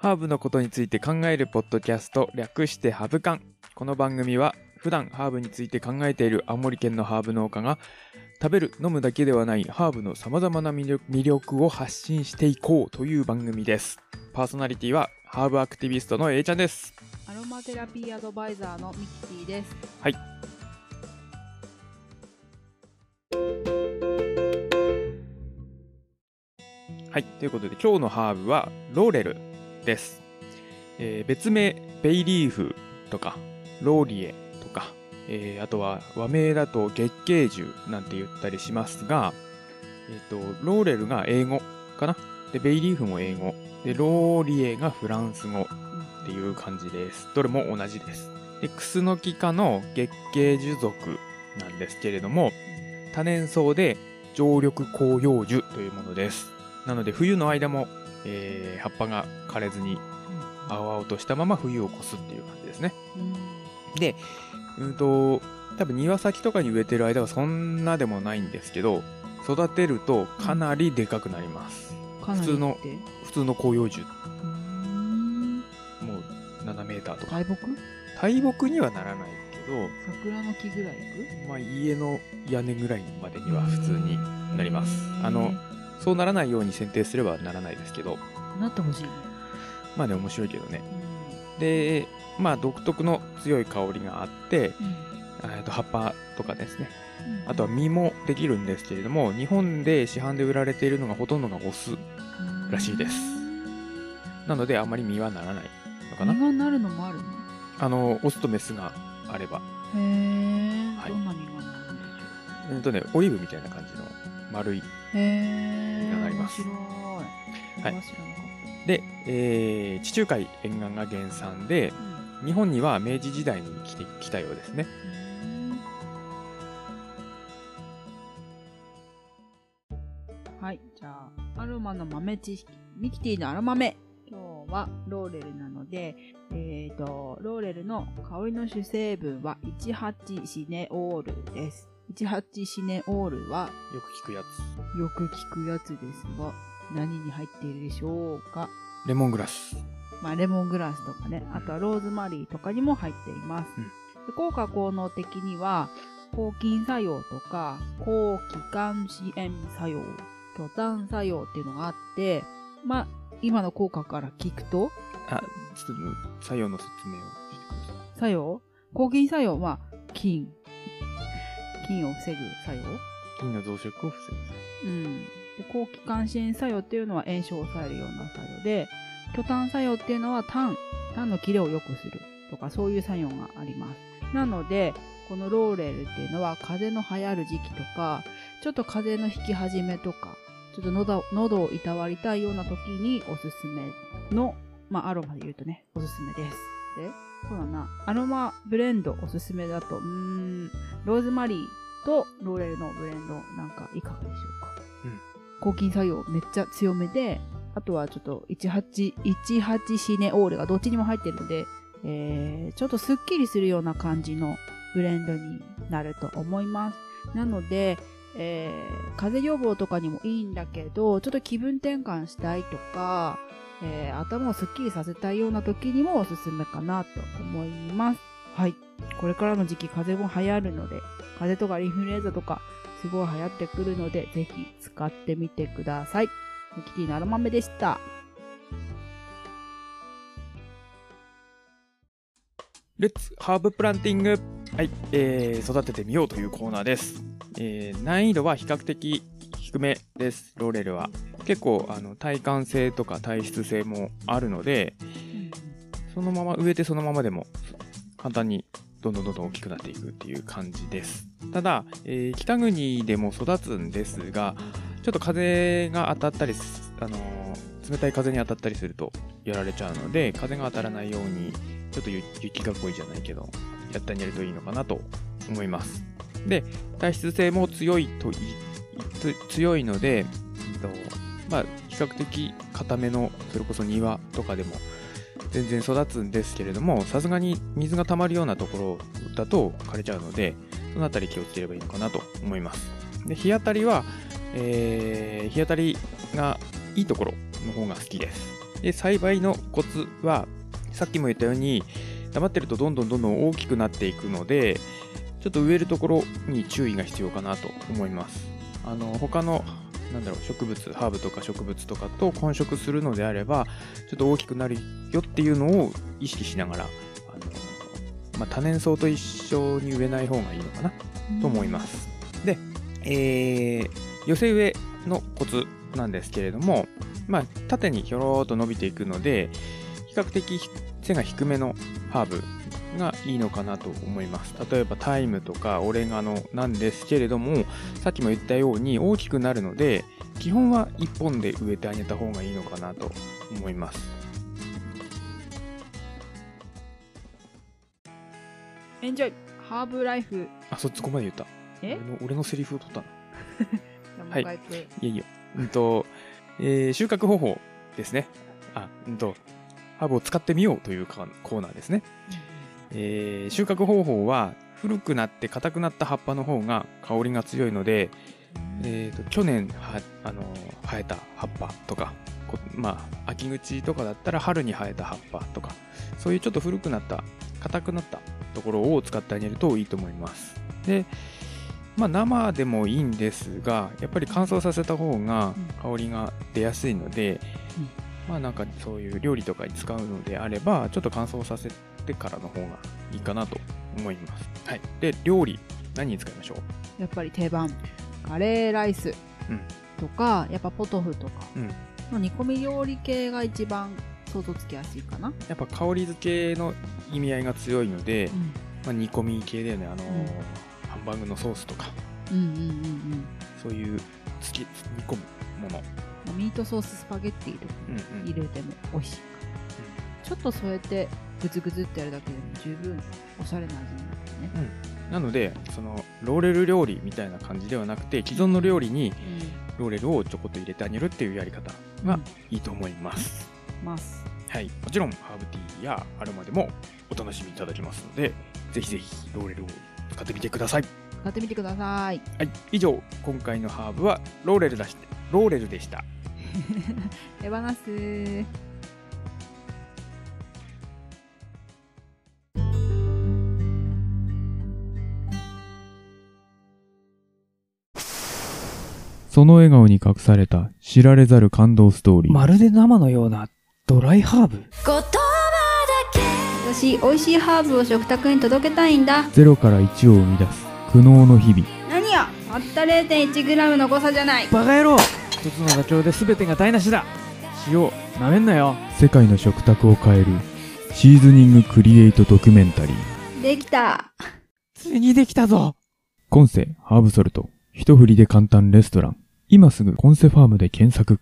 ハーブのことについて考えるポッドキャスト略してハブカン。この番組は普段ハーブについて考えている青森県のハーブ農家が食べる飲むだけではないハーブの様々な魅力魅力を発信していこうという番組です。パーソナリティはハーブアクティビストの A ちゃんです。アロマテラピーアドバイザーのミキティです。はい。はい。ということで今日のハーブはローレルです、えー別名ベイリーフとかローリエとか、えーあとは和名だと月桂樹なんて言ったりしますが、えっ、と、ローレルが英語かな？で、ベイリーフも英語。で、ローリエがフランス語っていう感じです。どれも同じです。で、クスノキ科の月桂樹属なんですけれども、多年草で常緑広葉樹というものです。なので、冬の間も、えー葉っぱが枯れずに青々としたまま冬を越すっていう感じですね。うんで、うんと、多分庭先とかに植えてる間はそんなでもないんですけど、育てるとかなりでかくなります。普通の普通の広葉樹、うんもう7メーターとか。大木？大木にはならないけど、桜の木ぐらいいく？まあ家の屋根ぐらいまでには普通になります。あの、そうならないように剪定すればならないですけど、なってほしいね。まあね、面白いけどね。うで、まあ独特の強い香りがあって、んえっと葉っぱとかですね、うんあとは実もできるんですけれども、日本で市販で売られているのがほとんどがオス。らしいですなのであまり実はならないのかな。実がなるのもあるの？あの、オスとメスがあれば。へえ、はいどんな実がなるんでしょうんとね、オリーブみたいな感じの丸い。うへえます面白いはいで、えー地中海沿岸が原産で、た日本には明治時代に来てきたようですね。うんはい、じゃあ、アロマの豆知識。ミキティのアロマ豆。今日はローレルなので、えっ、と、ローレルの香りの主成分は18シネオールです。18シネオールはよく聞くやつ。よく聞くやつですが、何に入っているでしょうか？レモングラス。まあ、レモングラスとかね、あとはローズマリーとかにも入っています。うんで効果効能的には、抗菌作用とか、抗気管支炎作用、巨炭作用っていうのがあって、まあ、今の効果から聞くと、あ、ちょっと作用の説明をしてください。作用？抗菌作用？は、菌。菌を防ぐ作用？菌の増殖を防ぐ。うん。で抗気管支炎作用っていうのは炎症を抑えるような作用で、巨炭作用っていうのは炭、炭の切れを良くするとかそういう作用があります。なので、このローレルっていうのは風邪の流行る時期とか、ちょっと風邪の引き始めとか、ちょっと喉喉をいたわりたいような時におすすめの、まあアロマで言うとね、おすすめです。で、そうだな、アロマブレンドおすすめだと、うーん、ローズマリーとローレルのブレンドなんかいかがでしょうか。抗菌作用めっちゃ強めで、あとはちょっと18、18シネオールがどっちにも入ってるので、えー、ちょっとスッキリするような感じのブレンドになると思います。なので、えー、風邪予防とかにもいいんだけど、ちょっと気分転換したいとか、えー、頭をスッキリさせたいような時にもおすすめかなと思います。はい。これからの時期風邪も流行るので、風邪とかインフルエンザとかすごい流行ってくるので、ぜひ使ってみてください。ミキティのアロマメでした。レッツハーブプランティングはい、えー、育ててみようというコーナーです。えー、難易度は比較的低めです、ローレルは。結構、あの、耐寒性とか体質性もあるので、そのまま植えてそのままでも簡単にどんどんどんどん大きくなっていくっていう感じです。ただ、えー北国でも育つんですが、ちょっと風が当たったり、あのー冷たい風に当たったりするとやられちゃうので、風が当たらないように、ちょっと雪雪がっこいじゃないけど、やったんやるといいのかなと思います。で、体質性も強いとい、強いので、うんとまあ、比較的固めの、それこそ庭とかでも全然育つんですけれども、さすがに水が溜まるようなところだと枯れちゃうので、そのあたり気をつければいいのかなと思います。で、日当たりは、えー日当たりがいいところの方が好きです。で栽培のコツはさっきも言ったように黙ってるとどんどんどんどん大きくなっていくのでちょっと植えるところに注意が必要かなと思いますあの他のなんだろう植物ハーブとか植物とかと混植するのであればちょっと大きくなるよっていうのを意識しながらあの、まあ、多年草と一緒に植えない方がいいのかなと思います。で、えー、寄せ植えのコツなんですけれども、まあ、縦にひょろーっと伸びていくので比較的背が低めのハーブがいいのかなと思います。例えばタイムとかオレガノなんですけれどもさっきも言ったように大きくなるので基本は1本で植えてあげた方がいいのかなと思います。エンジョイハーブライフあそこまで言った。え？俺の俺のセリフを取ったの。じゃあもう一回言って。いやいいようんと、えー収穫方法ですね。あうんとハーブを使ってみようというかコーナーですねえー収穫方法は古くなって硬くなった葉っぱの方が香りが強いので、えーと去年はあの生えた葉っぱとかこまあ秋口とかだったら春に生えた葉っぱとかそういうちょっと古くなった硬くなったところを使ってあげるといいと思います。でまあ生でもいいんですがやっぱり乾燥させた方が香りが出やすいので、うん。まあなんかそういう料理とかに使うのであればちょっと乾燥させてからの方がいいかなと思います。はい。で、料理、何に使いましょう？やっぱり定番カレーライスうんとか、やっぱポトフとかうん。の煮込み料理系が一番想像つきやすいかな、やっぱ香り付けの意味合いが強いので、まあ、煮込み系だよね。あのーうんハンバーグのソースとか、うん、うんうんうんそういうつき煮込むもの。うんミートソーススパゲッティとかうんうん。入れても美味しいかちょっと添えてグツグツってやるだけでも十分おしゃれな味になるよね、なので、その、ローレル料理みたいな感じではなくて、既存の料理にローレルをちょこっと入れてあげるっていうやり方うん。がいいと思います。ます。はい、もちろんハーブティーやアロマでもお楽しみいただけますので、ぜひぜひローレルを使ってみてください。使ってみてください。はい、以上、今回のハーブはローレルだしローレルでした。手放すその笑顔に隠された知られざる感動ストーリー。まるで生のようなドライハーブ言葉だけ私美味しいハーブを食卓に届けたいんだゼロから1を生み出す苦悩の日々。何やたった 0.1g の誤差じゃないバカ野郎一つの妥協で全てが台無しだ塩なめんなよ世界の食卓を変えるシーズニングクリエイトドキュメンタリー。できたついにできたぞコンセハーブソルト。一振りで簡単レストラン。今すぐコンセファームで検索。